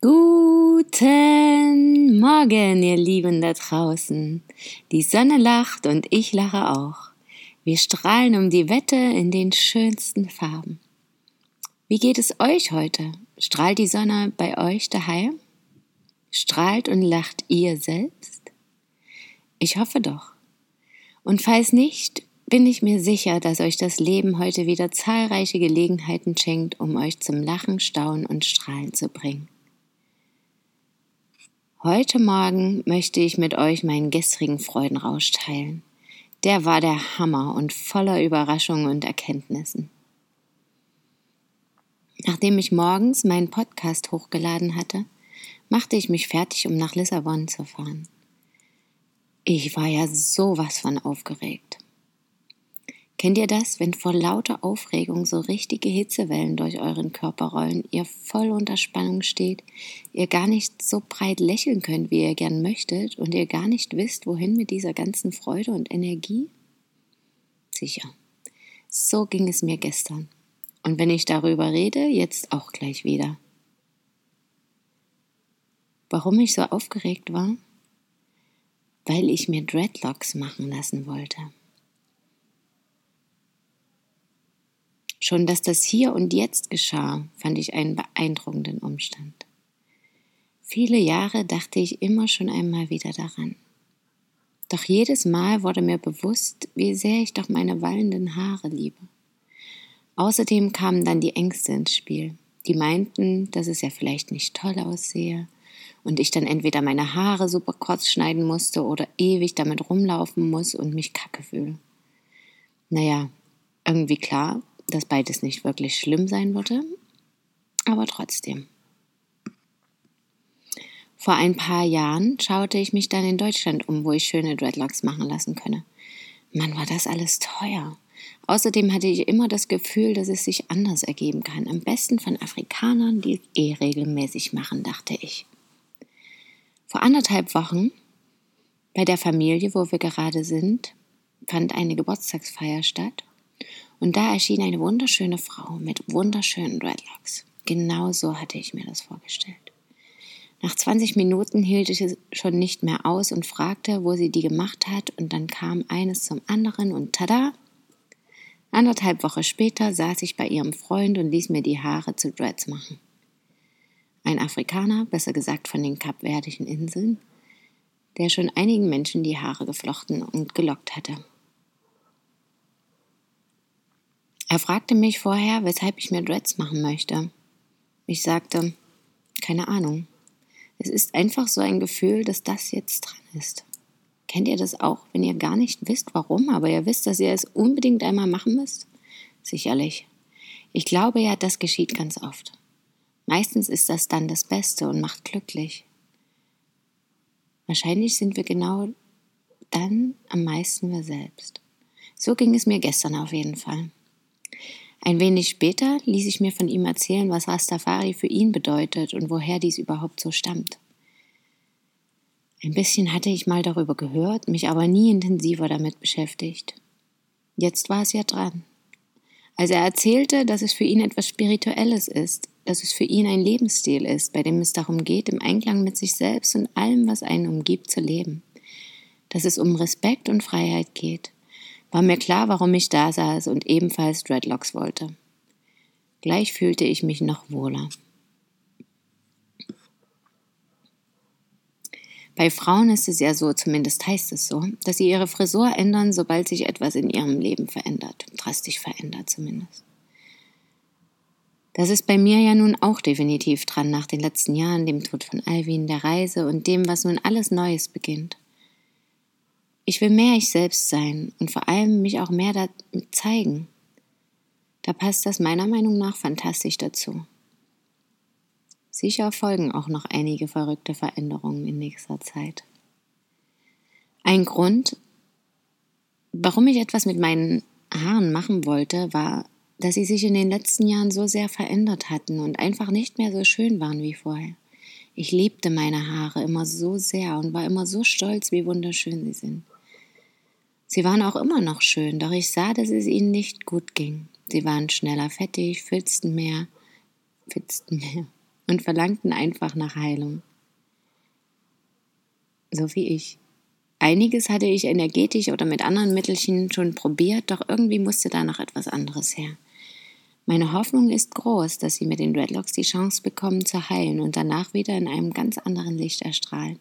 Guten Morgen, ihr Lieben da draußen. Die Sonne lacht und ich lache auch. Wir strahlen um die Wette in den schönsten Farben. Wie geht es euch heute? Strahlt die Sonne bei euch daheim? Strahlt und lacht ihr selbst? Ich hoffe doch. Und falls nicht, bin ich mir sicher, dass euch das Leben heute wieder zahlreiche Gelegenheiten schenkt, um euch zum Lachen, Staunen und Strahlen zu bringen. Heute Morgen möchte ich mit euch meinen gestrigen Freudenrausch teilen. Der war der Hammer und voller Überraschungen und Erkenntnissen. Nachdem ich morgens meinen Podcast hochgeladen hatte, machte ich mich fertig, um nach Lissabon zu fahren. Ich war ja sowas von aufgeregt. Kennt ihr das, wenn vor lauter Aufregung so richtige Hitzewellen durch euren Körper rollen, ihr voll unter Spannung steht, ihr gar nicht so breit lächeln könnt, wie ihr gern möchtet und ihr gar nicht wisst, wohin mit dieser ganzen Freude und Energie? Sicher. So ging es mir gestern. Und wenn ich darüber rede, jetzt auch gleich wieder. Warum ich so aufgeregt war? Weil ich mir Dreadlocks machen lassen wollte. Schon dass das hier und jetzt geschah, fand ich einen beeindruckenden Umstand. Viele Jahre dachte ich immer schon einmal wieder daran. Doch jedes Mal wurde mir bewusst, wie sehr ich doch meine wallenden Haare liebe. Außerdem kamen dann die Ängste ins Spiel. Die meinten, dass es ja vielleicht nicht toll aussehe und ich dann entweder meine Haare super kurz schneiden musste oder ewig damit rumlaufen muss und mich kacke fühle. Naja, irgendwie klar, dass beides nicht wirklich schlimm sein würde, aber trotzdem. Vor ein paar Jahren schaute ich mich dann in Deutschland um, wo ich schöne Dreadlocks machen lassen könne. Mann, war das alles teuer. Außerdem hatte ich immer das Gefühl, dass es sich anders ergeben kann. Am besten von Afrikanern, die es eh regelmäßig machen, dachte ich. Vor anderthalb Wochen, bei der Familie, wo wir gerade sind, fand eine Geburtstagsfeier statt und da erschien eine wunderschöne Frau mit wunderschönen Dreadlocks. Genau so hatte ich mir das vorgestellt. Nach 20 Minuten hielt ich es schon nicht mehr aus und fragte, wo sie die gemacht hat, und dann kam eines zum anderen und tada! Anderthalb Wochen später saß ich bei ihrem Freund und ließ mir die Haare zu Dreads machen. Ein Afrikaner, besser gesagt von den Kapverdischen Inseln, der schon einigen Menschen die Haare geflochten und gelockt hatte. Er fragte mich vorher, weshalb ich mir Dreads machen möchte. Ich sagte, keine Ahnung. Es ist einfach so ein Gefühl, dass das jetzt dran ist. Kennt ihr das auch, wenn ihr gar nicht wisst, warum, aber ihr wisst, dass ihr es unbedingt einmal machen müsst? Sicherlich. Ich glaube ja, das geschieht ganz oft. Meistens ist das dann das Beste und macht glücklich. Wahrscheinlich sind wir genau dann am meisten wir selbst. So ging es mir gestern auf jeden Fall. Ein wenig später ließ ich mir von ihm erzählen, was Rastafari für ihn bedeutet und woher dies überhaupt so stammt. Ein bisschen hatte ich mal darüber gehört, mich aber nie intensiver damit beschäftigt. Jetzt war es ja dran. Als er erzählte, dass es für ihn etwas Spirituelles ist, dass es für ihn ein Lebensstil ist, bei dem es darum geht, im Einklang mit sich selbst und allem, was einen umgibt, zu leben, dass es um Respekt und Freiheit geht, war mir klar, warum ich da saß und ebenfalls Dreadlocks wollte. Gleich fühlte ich mich noch wohler. Bei Frauen ist es ja so, zumindest heißt es so, dass sie ihre Frisur ändern, sobald sich etwas in ihrem Leben verändert, drastisch verändert zumindest. Das ist bei mir ja nun auch definitiv dran nach den letzten Jahren, dem Tod von Alvin, der Reise und dem, was nun alles Neues beginnt. Ich will mehr ich selbst sein und vor allem mich auch mehr damit zeigen. Da passt das meiner Meinung nach fantastisch dazu. Sicher folgen auch noch einige verrückte Veränderungen in nächster Zeit. Ein Grund, warum ich etwas mit meinen Haaren machen wollte, war, dass sie sich in den letzten Jahren so sehr verändert hatten und einfach nicht mehr so schön waren wie vorher. Ich liebte meine Haare immer so sehr und war immer so stolz, wie wunderschön sie sind. Sie waren auch immer noch schön, doch ich sah, dass es ihnen nicht gut ging. Sie waren schneller fettig, filzten mehr, fitzten mehr und verlangten einfach nach Heilung. So wie ich. Einiges hatte ich energetisch oder mit anderen Mittelchen schon probiert, doch irgendwie musste da noch etwas anderes her. Meine Hoffnung ist groß, dass Sie mit den Dreadlocks die Chance bekommen zu heilen und danach wieder in einem ganz anderen Licht erstrahlen.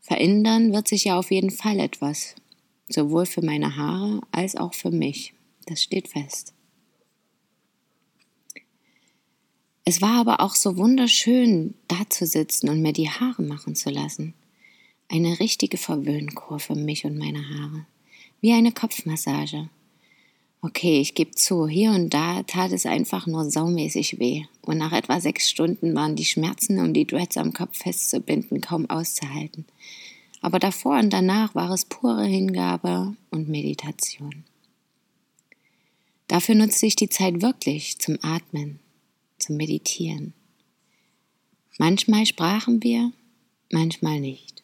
Verändern wird sich ja auf jeden Fall etwas, sowohl für meine Haare als auch für mich. Das steht fest. Es war aber auch so wunderschön, da zu sitzen und mir die Haare machen zu lassen. Eine richtige Verwöhnkur für mich und meine Haare. Wie eine Kopfmassage. Okay, ich gebe zu, hier und da tat es einfach nur saumäßig weh. Und nach etwa sechs Stunden waren die Schmerzen, um die Dreads am Kopf festzubinden, kaum auszuhalten. Aber davor und danach war es pure Hingabe und Meditation. Dafür nutzte ich die Zeit wirklich zum Atmen, zum Meditieren. Manchmal sprachen wir, manchmal nicht.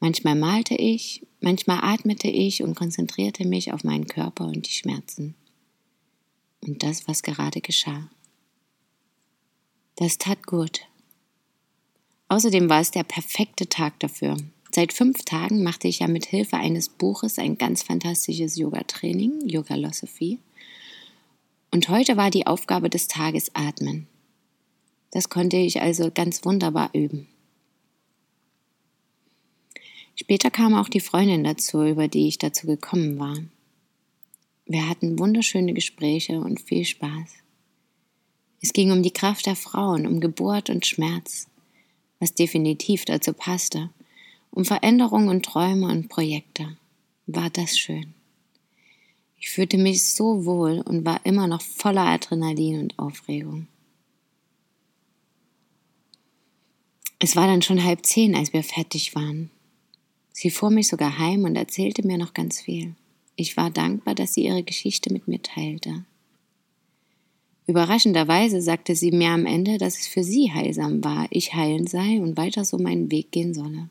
Manchmal malte ich, Manchmal atmete ich und konzentrierte mich auf meinen Körper und die Schmerzen und das, was gerade geschah. Das tat gut. Außerdem war es der perfekte Tag dafür. Seit fünf Tagen machte ich ja mit Hilfe eines Buches ein ganz fantastisches Yoga-Training, Yoga-Losophie. Und heute war die Aufgabe des Tages Atmen. Das konnte ich also ganz wunderbar üben. Später kam auch die Freundin dazu, über die ich dazu gekommen war. Wir hatten wunderschöne Gespräche und viel Spaß. Es ging um die Kraft der Frauen, um Geburt und Schmerz, was definitiv dazu passte, um Veränderungen und Träume und Projekte. War das schön. Ich fühlte mich so wohl und war immer noch voller Adrenalin und Aufregung. Es war dann schon halb zehn, als wir fertig waren. Sie fuhr mich sogar heim und erzählte mir noch ganz viel. Ich war dankbar, dass sie ihre Geschichte mit mir teilte. Überraschenderweise sagte sie mir am Ende, dass es für sie heilsam war, ich heilen sei und weiter so meinen Weg gehen solle.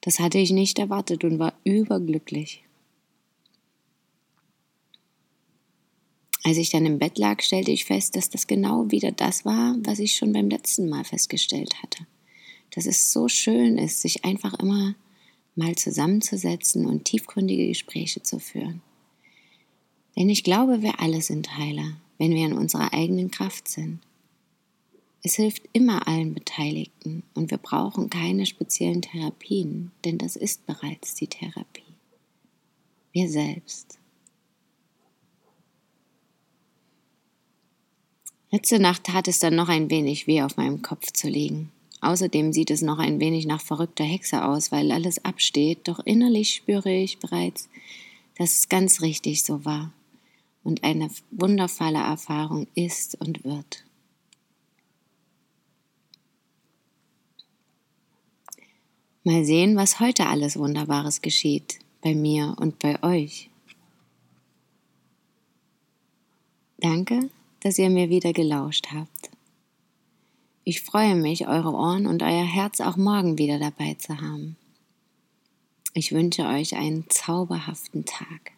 Das hatte ich nicht erwartet und war überglücklich. Als ich dann im Bett lag, stellte ich fest, dass das genau wieder das war, was ich schon beim letzten Mal festgestellt hatte dass es so schön ist, sich einfach immer mal zusammenzusetzen und tiefgründige Gespräche zu führen. Denn ich glaube, wir alle sind Heiler, wenn wir in unserer eigenen Kraft sind. Es hilft immer allen Beteiligten und wir brauchen keine speziellen Therapien, denn das ist bereits die Therapie. Wir selbst. Letzte Nacht tat es dann noch ein wenig weh, auf meinem Kopf zu liegen. Außerdem sieht es noch ein wenig nach verrückter Hexe aus, weil alles absteht, doch innerlich spüre ich bereits, dass es ganz richtig so war und eine wundervolle Erfahrung ist und wird. Mal sehen, was heute alles Wunderbares geschieht, bei mir und bei euch. Danke, dass ihr mir wieder gelauscht habt. Ich freue mich, eure Ohren und euer Herz auch morgen wieder dabei zu haben. Ich wünsche euch einen zauberhaften Tag.